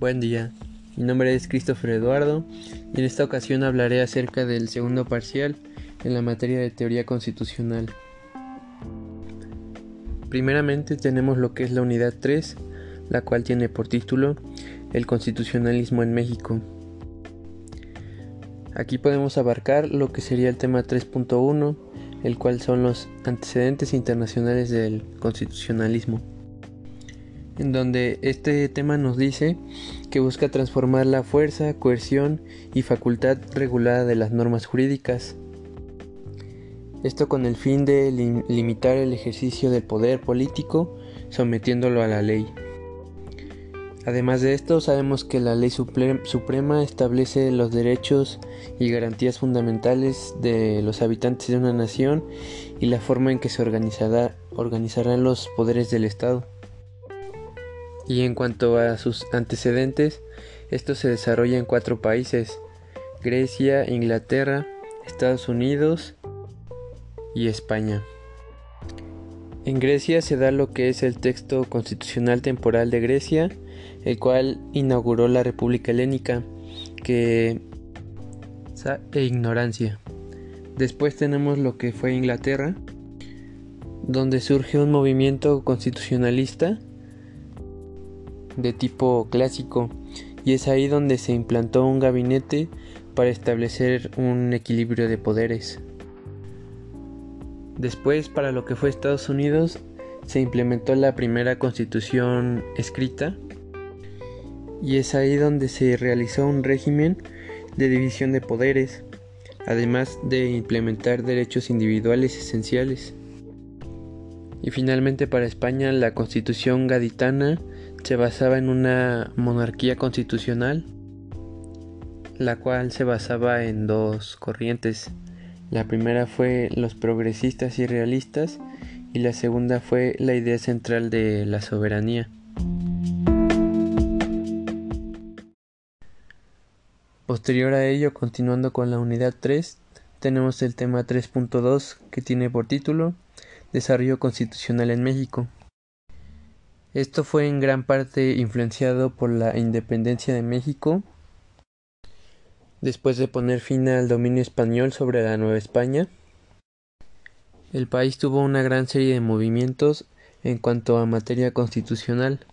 Buen día, mi nombre es Christopher Eduardo y en esta ocasión hablaré acerca del segundo parcial en la materia de teoría constitucional. Primeramente tenemos lo que es la unidad 3, la cual tiene por título El constitucionalismo en México. Aquí podemos abarcar lo que sería el tema 3.1, el cual son los antecedentes internacionales del constitucionalismo en donde este tema nos dice que busca transformar la fuerza, coerción y facultad regulada de las normas jurídicas. Esto con el fin de limitar el ejercicio del poder político sometiéndolo a la ley. Además de esto, sabemos que la ley suprema establece los derechos y garantías fundamentales de los habitantes de una nación y la forma en que se organizarán los poderes del Estado. Y en cuanto a sus antecedentes, esto se desarrolla en cuatro países, Grecia, Inglaterra, Estados Unidos y España. En Grecia se da lo que es el texto constitucional temporal de Grecia, el cual inauguró la República Helénica, que e ignorancia. Después tenemos lo que fue Inglaterra, donde surge un movimiento constitucionalista de tipo clásico y es ahí donde se implantó un gabinete para establecer un equilibrio de poderes. Después, para lo que fue Estados Unidos, se implementó la primera constitución escrita y es ahí donde se realizó un régimen de división de poderes, además de implementar derechos individuales esenciales. Y finalmente para España la constitución gaditana se basaba en una monarquía constitucional, la cual se basaba en dos corrientes. La primera fue los progresistas y realistas y la segunda fue la idea central de la soberanía. Posterior a ello, continuando con la unidad 3, tenemos el tema 3.2 que tiene por título Desarrollo constitucional en México. Esto fue en gran parte influenciado por la independencia de México después de poner fin al dominio español sobre la Nueva España. El país tuvo una gran serie de movimientos en cuanto a materia constitucional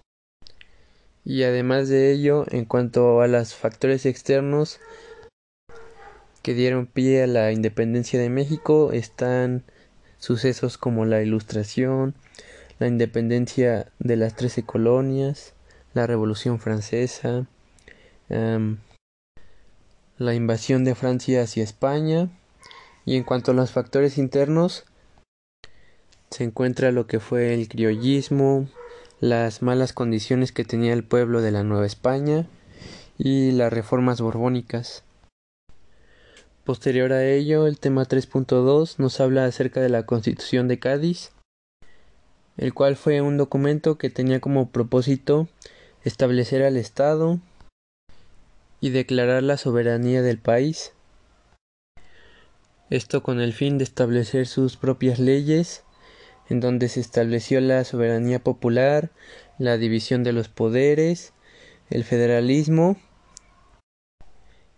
y además de ello en cuanto a los factores externos que dieron pie a la independencia de México están sucesos como la Ilustración, la independencia de las trece colonias, la Revolución Francesa, em, la invasión de Francia hacia España y en cuanto a los factores internos se encuentra lo que fue el criollismo, las malas condiciones que tenía el pueblo de la Nueva España y las reformas borbónicas. Posterior a ello, el tema 3.2 nos habla acerca de la Constitución de Cádiz el cual fue un documento que tenía como propósito establecer al Estado y declarar la soberanía del país. Esto con el fin de establecer sus propias leyes, en donde se estableció la soberanía popular, la división de los poderes, el federalismo,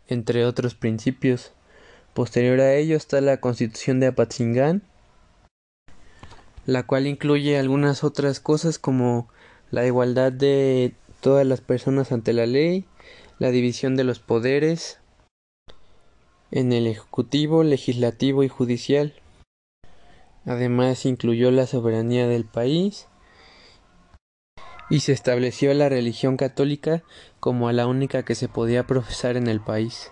entre otros principios. Posterior a ello está la Constitución de Apatzingán, la cual incluye algunas otras cosas como la igualdad de todas las personas ante la ley, la división de los poderes en el Ejecutivo, Legislativo y Judicial. Además incluyó la soberanía del país y se estableció la religión católica como la única que se podía profesar en el país.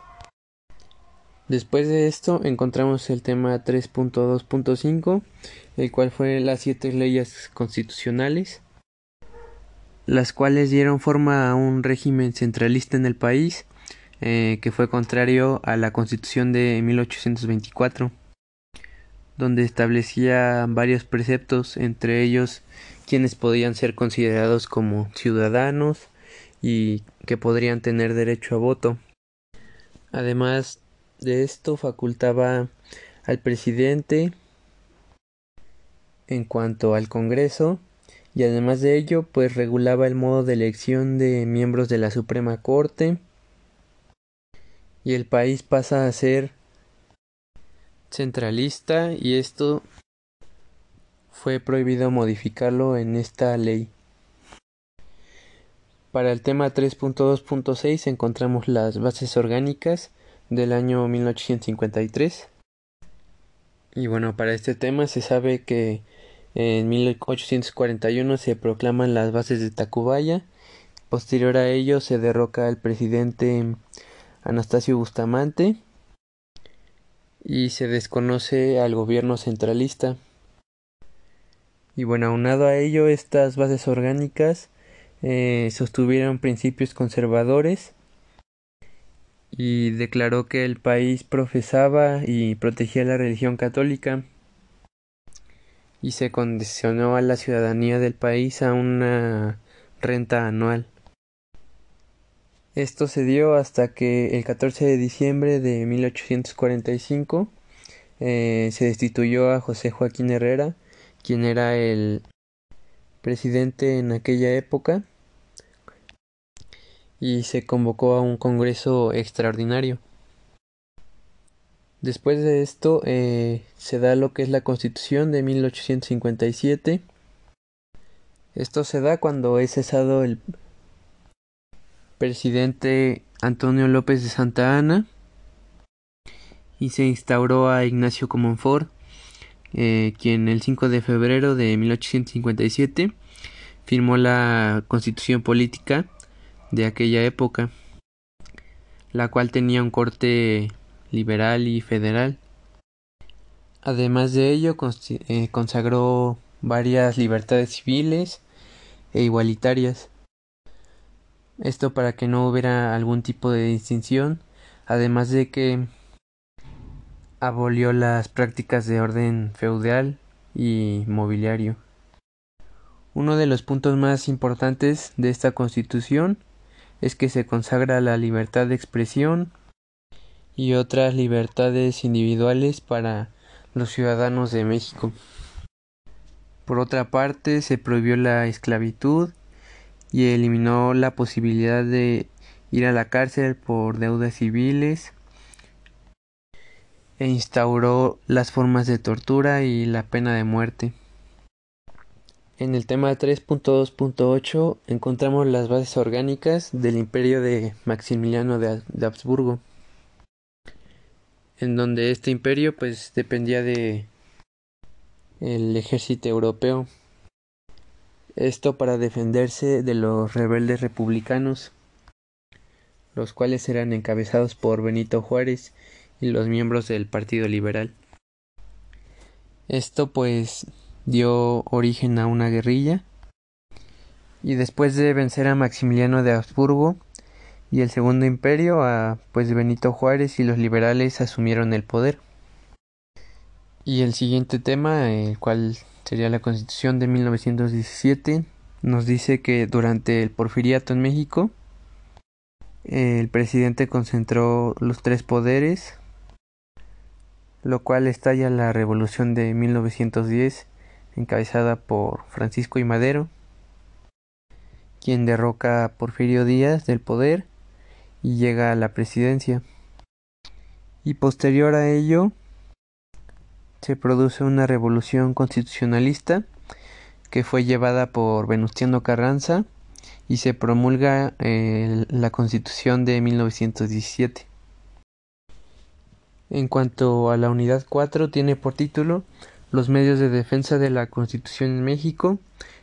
Después de esto encontramos el tema 3.2.5, el cual fue las siete leyes constitucionales, las cuales dieron forma a un régimen centralista en el país, eh, que fue contrario a la constitución de 1824, donde establecía varios preceptos, entre ellos quienes podían ser considerados como ciudadanos y que podrían tener derecho a voto. Además, de esto facultaba al presidente en cuanto al Congreso y además de ello pues regulaba el modo de elección de miembros de la Suprema Corte y el país pasa a ser centralista y esto fue prohibido modificarlo en esta ley. Para el tema 3.2.6 encontramos las bases orgánicas del año 1853. Y bueno, para este tema se sabe que en 1841 se proclaman las bases de Tacubaya. Posterior a ello se derroca al presidente Anastasio Bustamante y se desconoce al gobierno centralista. Y bueno, aunado a ello, estas bases orgánicas eh, sostuvieron principios conservadores y declaró que el país profesaba y protegía la religión católica y se condicionó a la ciudadanía del país a una renta anual. Esto se dio hasta que el 14 de diciembre de 1845 eh, se destituyó a José Joaquín Herrera, quien era el presidente en aquella época, y se convocó a un congreso extraordinario. Después de esto eh, se da lo que es la constitución de 1857. Esto se da cuando es cesado el presidente Antonio López de Santa Ana y se instauró a Ignacio Comonfort, eh, quien el 5 de febrero de 1857 firmó la constitución política de aquella época, la cual tenía un corte liberal y federal. Además de ello, eh, consagró varias libertades civiles e igualitarias. Esto para que no hubiera algún tipo de distinción, además de que abolió las prácticas de orden feudal y mobiliario. Uno de los puntos más importantes de esta constitución es que se consagra la libertad de expresión y otras libertades individuales para los ciudadanos de México. Por otra parte, se prohibió la esclavitud y eliminó la posibilidad de ir a la cárcel por deudas civiles e instauró las formas de tortura y la pena de muerte. En el tema 3.2.8 encontramos las bases orgánicas del imperio de Maximiliano de, Habsburgo, en donde este imperio pues dependía de el ejército europeo esto para defenderse de los rebeldes republicanos, los cuales eran encabezados por Benito Juárez y los miembros del Partido Liberal. Esto pues dio origen a una guerrilla y después de vencer a Maximiliano de Habsburgo y el Segundo Imperio, a, pues Benito Juárez y los liberales asumieron el poder. Y el siguiente tema, el cual sería la Constitución de 1917, nos dice que durante el porfiriato en México, el presidente concentró los tres poderes, lo cual estalla la revolución de 1910, encabezada por Francisco y Madero, quien derroca a Porfirio Díaz del poder y llega a la presidencia. Y posterior a ello, se produce una revolución constitucionalista que fue llevada por Venustiano Carranza y se promulga eh, la Constitución de 1917. En cuanto a la unidad 4, tiene por título Los medios de defensa de la Constitución en México,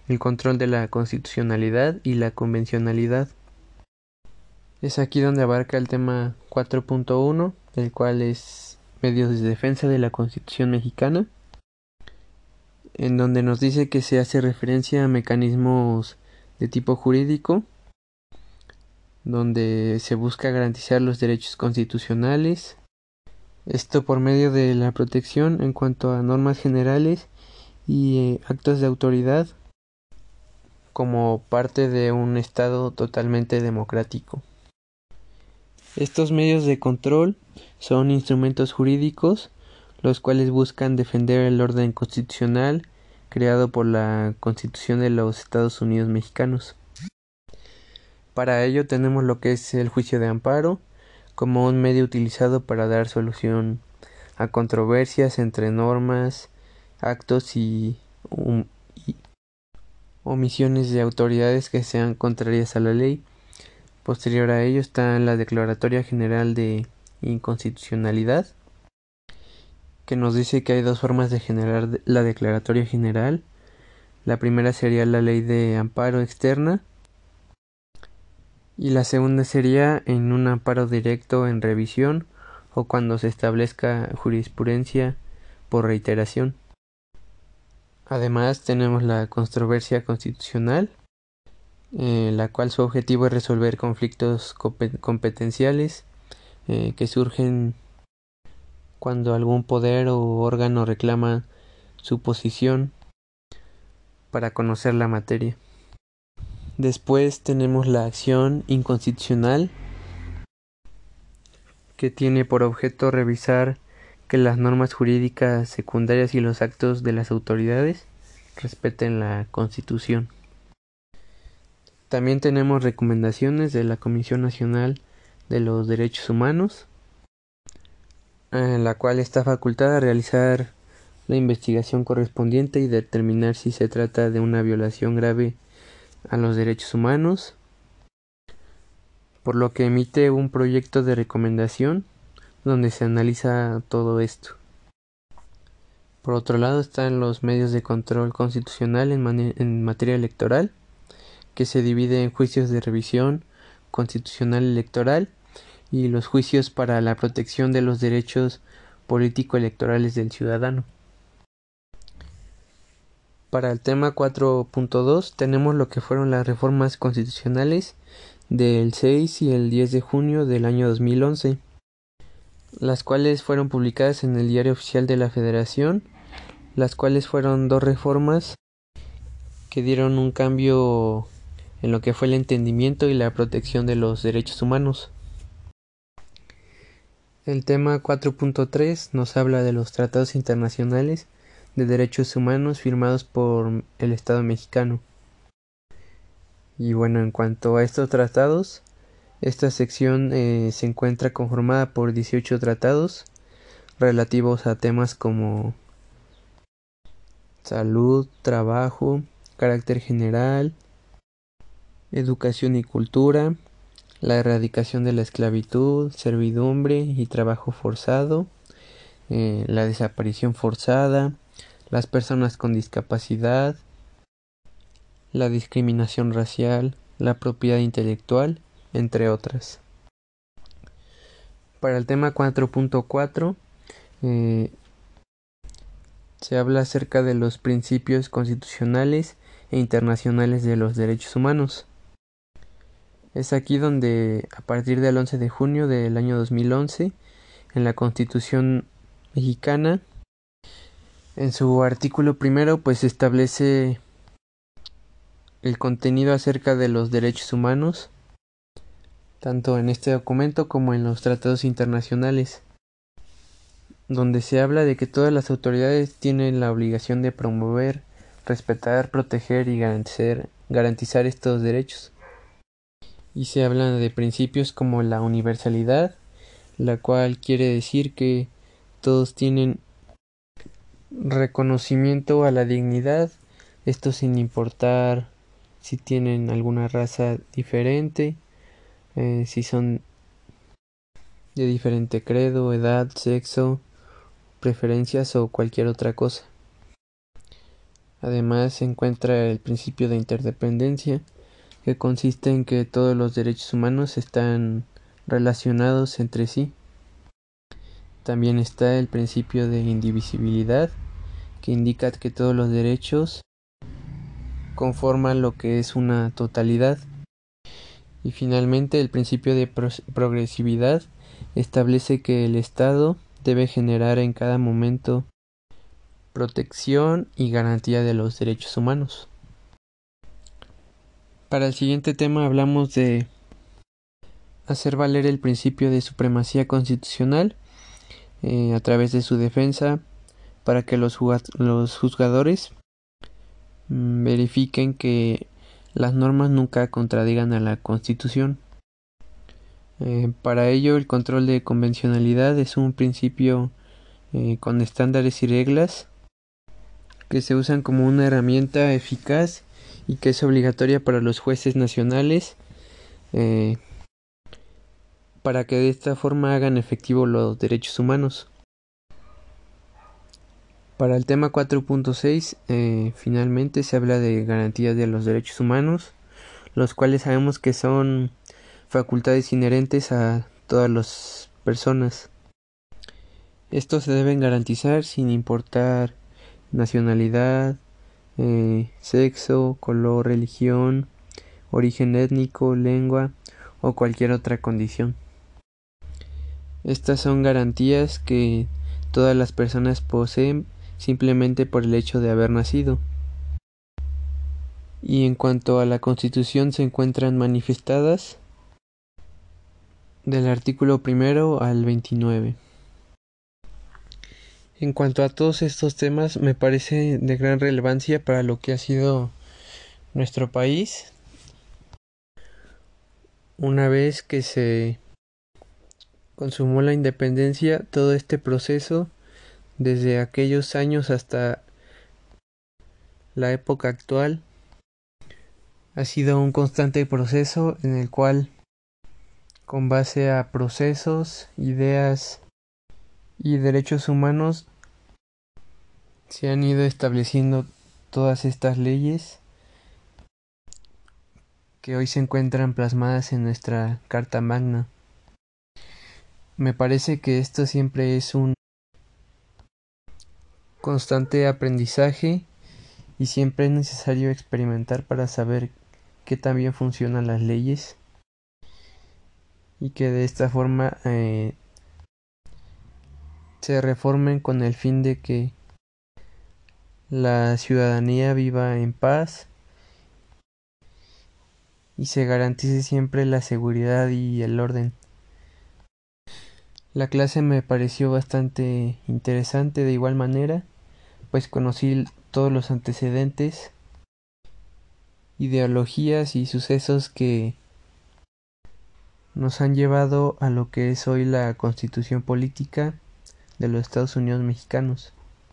el control de la constitucionalidad y la convencionalidad. Es aquí donde abarca el tema 4.1, el cual es medios de defensa de la Constitución mexicana, en donde nos dice que se hace referencia a mecanismos de tipo jurídico, donde se busca garantizar los derechos constitucionales, esto por medio de la protección en cuanto a normas generales y eh, actos de autoridad como parte de un Estado totalmente democrático. Estos medios de control son instrumentos jurídicos los cuales buscan defender el orden constitucional, creado por la Constitución de los Estados Unidos mexicanos. Para ello tenemos lo que es el juicio de amparo como un medio utilizado para dar solución a controversias entre normas, actos y, omisiones de autoridades que sean contrarias a la ley. Posterior a ello está la Declaratoria General de Inconstitucionalidad, que nos dice que hay dos formas de generar la Declaratoria General. La primera sería la ley de amparo externa y la segunda sería en un amparo directo en revisión o cuando se establezca jurisprudencia por reiteración. Además tenemos la controversia constitucional, eh, la cual su objetivo es resolver conflictos competenciales eh, que surgen cuando algún poder o órgano reclama su posición para conocer la materia. Después tenemos la acción inconstitucional que tiene por objeto revisar que las normas jurídicas secundarias y los actos de las autoridades respeten la Constitución. También tenemos recomendaciones de la Comisión Nacional de los Derechos Humanos, en la cual está facultada a realizar la investigación correspondiente y determinar si se trata de una violación grave a los derechos humanos, por lo que emite un proyecto de recomendación donde se analiza todo esto. Por otro lado están los medios de control constitucional en, materia electoral, que se divide en juicios de revisión constitucional electoral y los juicios para la protección de los derechos político-electorales del ciudadano. Para el tema 4.2 tenemos lo que fueron las reformas constitucionales del 6 y el 10 de junio del año 2011 las cuales fueron publicadas en el Diario Oficial de la Federación, las cuales fueron dos reformas que dieron un cambio en lo que fue el entendimiento y la protección de los derechos humanos. El tema 4.3 nos habla de los tratados internacionales de derechos humanos firmados por el Estado mexicano. Y bueno, en cuanto a estos tratados, esta sección eh, se encuentra conformada por 18 tratados relativos a temas como salud, trabajo, carácter general, educación y cultura, la erradicación de la esclavitud, servidumbre y trabajo forzado, eh, la desaparición forzada, las personas con discapacidad, la discriminación racial, la propiedad intelectual entre otras. Para el tema 4.4 eh, se habla acerca de los principios constitucionales e internacionales de los derechos humanos. Es aquí donde, a partir del 11 de junio del año 2011, en la Constitución mexicana, en su artículo primero, pues establece el contenido acerca de los derechos humanos tanto en este documento como en los tratados internacionales, donde se habla de que todas las autoridades tienen la obligación de promover, respetar, proteger y garantizar, garantizar estos derechos. Y se habla de principios como la universalidad, la cual quiere decir que todos tienen reconocimiento a la dignidad, esto sin importar si tienen alguna raza diferente, eh, si son de diferente credo, edad, sexo, preferencias o cualquier otra cosa. Además se encuentra el principio de interdependencia, que consiste en que todos los derechos humanos están relacionados entre sí. También está el principio de indivisibilidad, que indica que todos los derechos conforman lo que es una totalidad. Y finalmente el principio de progresividad establece que el Estado debe generar en cada momento protección y garantía de los derechos humanos. Para el siguiente tema hablamos de hacer valer el principio de supremacía constitucional eh, a través de su defensa para que los, los juzgadores mm, verifiquen que las normas nunca contradigan a la Constitución. Eh, para ello, el control de convencionalidad es un principio eh, con estándares y reglas que se usan como una herramienta eficaz y que es obligatoria para los jueces nacionales eh, para que de esta forma hagan efectivo los derechos humanos. Para el tema 4.6 eh, finalmente se habla de garantías de los derechos humanos, los cuales sabemos que son facultades inherentes a todas las personas. Estos se deben garantizar sin importar nacionalidad, eh, sexo, color, religión, origen étnico, lengua o cualquier otra condición. Estas son garantías que todas las personas poseen simplemente por el hecho de haber nacido. Y en cuanto a la Constitución se encuentran manifestadas del artículo primero al 29. En cuanto a todos estos temas, me parece de gran relevancia para lo que ha sido nuestro país. Una vez que se consumó la independencia, todo este proceso, desde aquellos años hasta la época actual, ha sido un constante proceso en el cual, con base a procesos, ideas y derechos humanos, se han ido estableciendo todas estas leyes que hoy se encuentran plasmadas en nuestra Carta Magna. Me parece que esto siempre es un constante aprendizaje y siempre es necesario experimentar para saber qué tan bien funcionan las leyes y que de esta forma eh, se reformen con el fin de que la ciudadanía viva en paz y se garantice siempre la seguridad y el orden. La clase me pareció bastante interesante de igual manera, pues conocí todos los antecedentes, ideologías y sucesos que nos han llevado a lo que es hoy la constitución política de los Estados Unidos mexicanos.